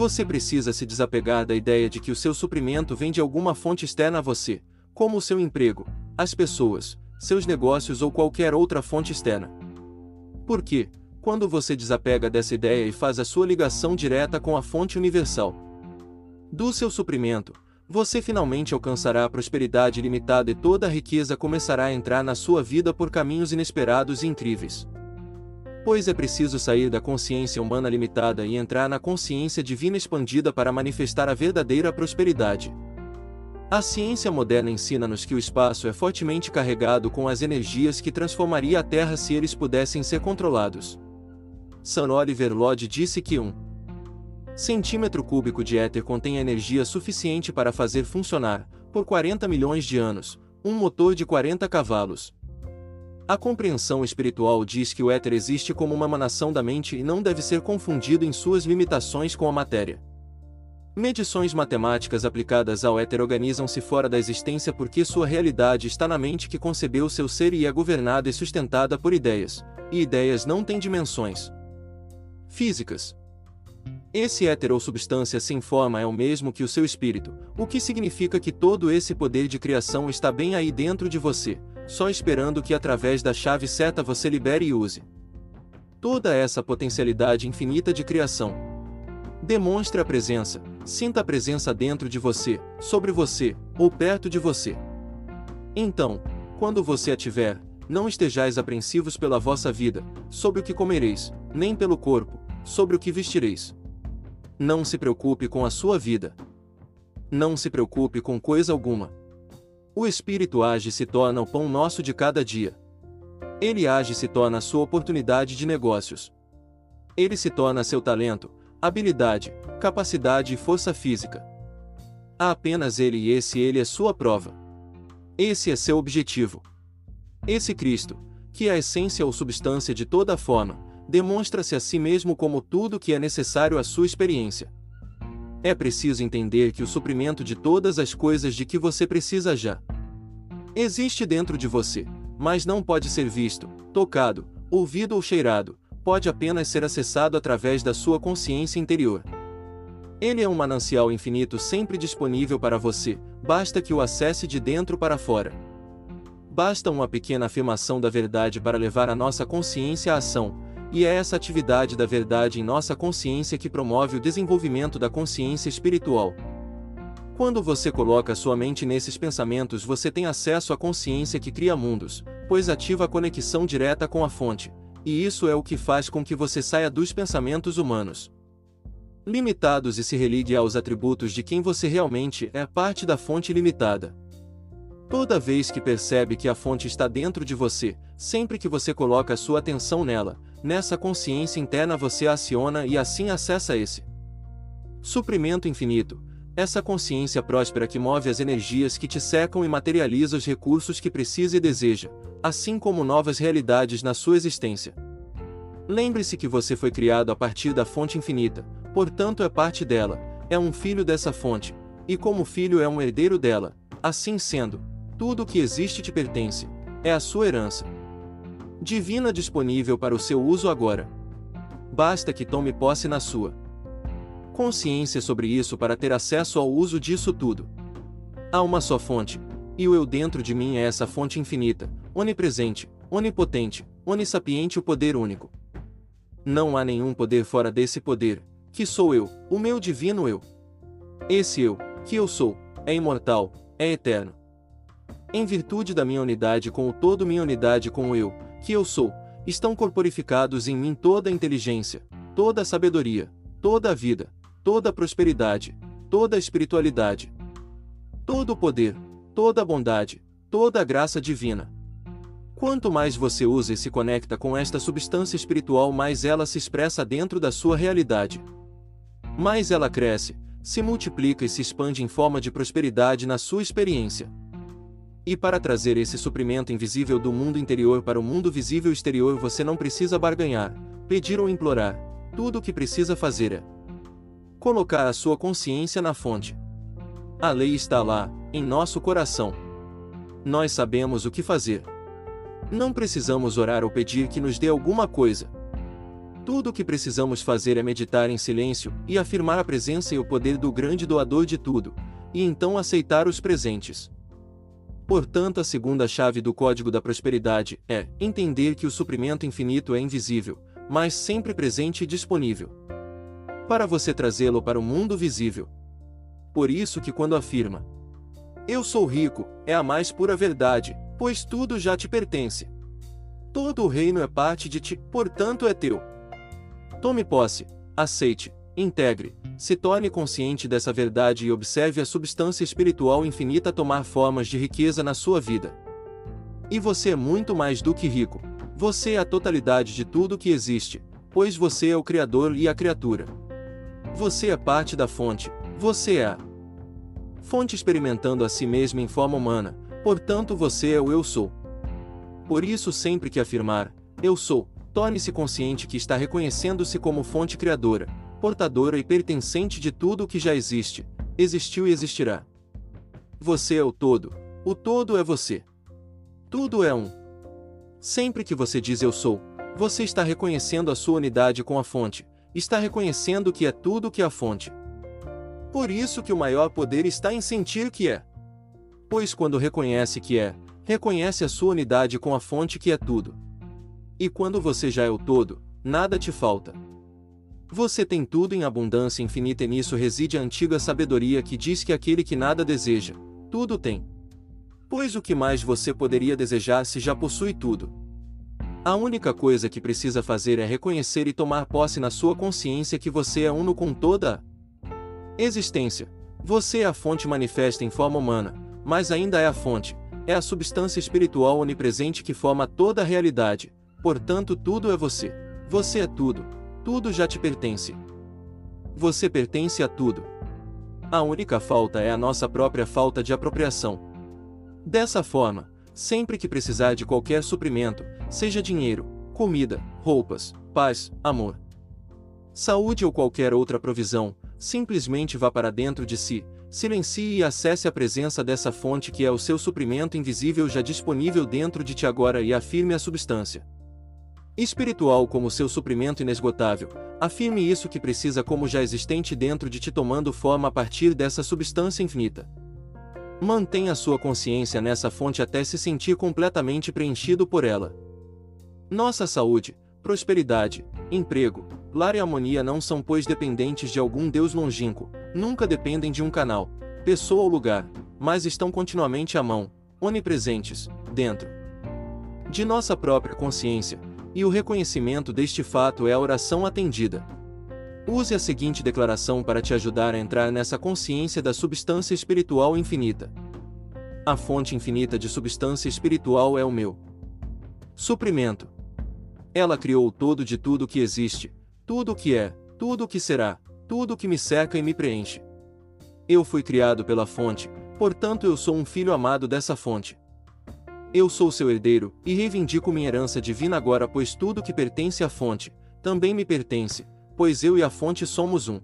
Você precisa se desapegar da ideia de que o seu suprimento vem de alguma fonte externa a você, como o seu emprego, as pessoas, seus negócios ou qualquer outra fonte externa. Por quê? Quando você desapega dessa ideia e faz a sua ligação direta com a fonte universal do seu suprimento, você finalmente alcançará a prosperidade ilimitada e toda a riqueza começará a entrar na sua vida por caminhos inesperados e incríveis. Pois é preciso sair da consciência humana limitada e entrar na consciência divina expandida para manifestar a verdadeira prosperidade. A ciência moderna ensina-nos que o espaço é fortemente carregado com as energias que transformaria a Terra se eles pudessem ser controlados. Sir Oliver Lodge disse que um centímetro cúbico de éter contém energia suficiente para fazer funcionar, por 40 milhões de anos, um motor de 40 cavalos. A compreensão espiritual diz que o éter existe como uma emanação da mente e não deve ser confundido em suas limitações com a matéria. Medições matemáticas aplicadas ao éter organizam-se fora da existência porque sua realidade está na mente que concebeu seu ser e é governada e sustentada por ideias, e ideias não têm dimensões físicas. Esse éter ou substância sem forma é o mesmo que o seu espírito, o que significa que todo esse poder de criação está bem aí dentro de você, só esperando que através da chave certa você libere e use. Toda essa potencialidade infinita de criação. Demonstre a presença, sinta a presença dentro de você, sobre você, ou perto de você. Então, quando você a tiver, não estejais apreensivos pela vossa vida, sobre o que comereis, nem pelo corpo, sobre o que vestireis. Não se preocupe com a sua vida. Não se preocupe com coisa alguma. O Espírito age e se torna o pão nosso de cada dia. Ele age e se torna a sua oportunidade de negócios. Ele se torna seu talento, habilidade, capacidade e força física. Há apenas ele e esse ele é sua prova. Esse é seu objetivo. Esse Cristo, que é a essência ou substância de toda a forma, demonstra-se a si mesmo como tudo que é necessário à sua experiência. É preciso entender que o suprimento de todas as coisas de que você precisa já existe dentro de você, mas não pode ser visto, tocado, ouvido ou cheirado, pode apenas ser acessado através da sua consciência interior. Ele é um manancial infinito sempre disponível para você, basta que o acesse de dentro para fora. Basta uma pequena afirmação da verdade para levar a nossa consciência à ação, e é essa atividade da verdade em nossa consciência que promove o desenvolvimento da consciência espiritual. Quando você coloca sua mente nesses pensamentos, você tem acesso à consciência que cria mundos, pois ativa a conexão direta com a fonte, e isso é o que faz com que você saia dos pensamentos humanos limitados e se religue aos atributos de quem você realmente é parte da fonte limitada. Toda vez que percebe que a fonte está dentro de você, sempre que você coloca sua atenção nela, Nessa consciência interna você aciona e assim acessa esse suprimento infinito, essa consciência próspera que move as energias que te secam e materializa os recursos que precisa e deseja, assim como novas realidades na sua existência. Lembre-se que você foi criado a partir da fonte infinita, portanto é parte dela, é um filho dessa fonte, e como filho é um herdeiro dela, assim sendo, tudo o que existe te pertence, é a sua herança divina disponível para o seu uso agora. Basta que tome posse na sua consciência sobre isso para ter acesso ao uso disso tudo. Há uma só fonte, e o eu dentro de mim é essa fonte infinita, onipresente, onipotente, onissapiente o poder único. Não há nenhum poder fora desse poder, que sou eu, o meu divino eu. Esse eu, que eu sou, é imortal, é eterno. Em virtude da minha unidade com o todo, minha unidade com o eu, que eu sou, estão corporificados em mim toda a inteligência, toda a sabedoria, toda a vida, toda a prosperidade, toda a espiritualidade, todo o poder, toda a bondade, toda a graça divina. Quanto mais você usa e se conecta com esta substância espiritual, mais ela se expressa dentro da sua realidade. Mais ela cresce, se multiplica e se expande em forma de prosperidade na sua experiência. E para trazer esse suprimento invisível do mundo interior para o mundo visível exterior você não precisa barganhar, pedir ou implorar. Tudo o que precisa fazer é colocar a sua consciência na fonte. A lei está lá, em nosso coração. Nós sabemos o que fazer. Não precisamos orar ou pedir que nos dê alguma coisa. Tudo o que precisamos fazer é meditar em silêncio e afirmar a presença e o poder do grande doador de tudo, e então aceitar os presentes. Portanto, a segunda chave do código da prosperidade é entender que o suprimento infinito é invisível, mas sempre presente e disponível. Para você trazê-lo para o mundo visível. Por isso que quando afirma: Eu sou rico, é a mais pura verdade, pois tudo já te pertence. Todo o reino é parte de ti, portanto é teu. Tome posse, aceite, integre, se torne consciente dessa verdade e observe a substância espiritual infinita tomar formas de riqueza na sua vida. E você é muito mais do que rico. Você é a totalidade de tudo que existe, pois você é o Criador e a criatura. Você é parte da fonte, você é a fonte experimentando a si mesma em forma humana, portanto você é o eu sou. Por isso, sempre que afirmar, eu sou, torne-se consciente que está reconhecendo-se como fonte criadora, portadora e pertencente de tudo o que já existe, existiu e existirá. Você é o todo, o todo é você. Tudo é um. Sempre que você diz eu sou, você está reconhecendo a sua unidade com a fonte, está reconhecendo que é tudo que a fonte. Por isso que o maior poder está em sentir que é. Pois quando reconhece que é, reconhece a sua unidade com a fonte que é tudo. E quando você já é o todo, nada te falta. Você tem tudo em abundância infinita e nisso reside a antiga sabedoria que diz que aquele que nada deseja, tudo tem. Pois o que mais você poderia desejar se já possui tudo? A única coisa que precisa fazer é reconhecer e tomar posse na sua consciência que você é uno com toda a existência. Você é a fonte manifesta em forma humana, mas ainda é a fonte, é a substância espiritual onipresente que forma toda a realidade, Portanto, tudo é você. Você é tudo. Tudo já te pertence. Você pertence a tudo. A única falta é a nossa própria falta de apropriação. Dessa forma, sempre que precisar de qualquer suprimento, seja dinheiro, comida, roupas, paz, amor, saúde ou qualquer outra provisão, simplesmente vá para dentro de si, silencie e acesse a presença dessa fonte que é o seu suprimento invisível já disponível dentro de ti agora e afirme a substância espiritual como seu suprimento inesgotável, afirme isso que precisa como já existente dentro de ti tomando forma a partir dessa substância infinita. Mantenha sua consciência nessa fonte até se sentir completamente preenchido por ela. Nossa saúde, prosperidade, emprego, lar e harmonia não são pois dependentes de algum Deus longínquo, nunca dependem de um canal, pessoa ou lugar, mas estão continuamente à mão, onipresentes, dentro de nossa própria consciência, e o reconhecimento deste fato é a oração atendida. Use a seguinte declaração para te ajudar a entrar nessa consciência da substância espiritual infinita. A fonte infinita de substância espiritual é o meu suprimento. Ela criou o todo de tudo que existe, tudo o que é, tudo o que será, tudo o que me cerca e me preenche. Eu fui criado pela fonte, portanto eu sou um filho amado dessa fonte. Eu sou seu herdeiro, e reivindico minha herança divina agora, pois tudo que pertence à fonte, também me pertence, pois eu e a fonte somos um.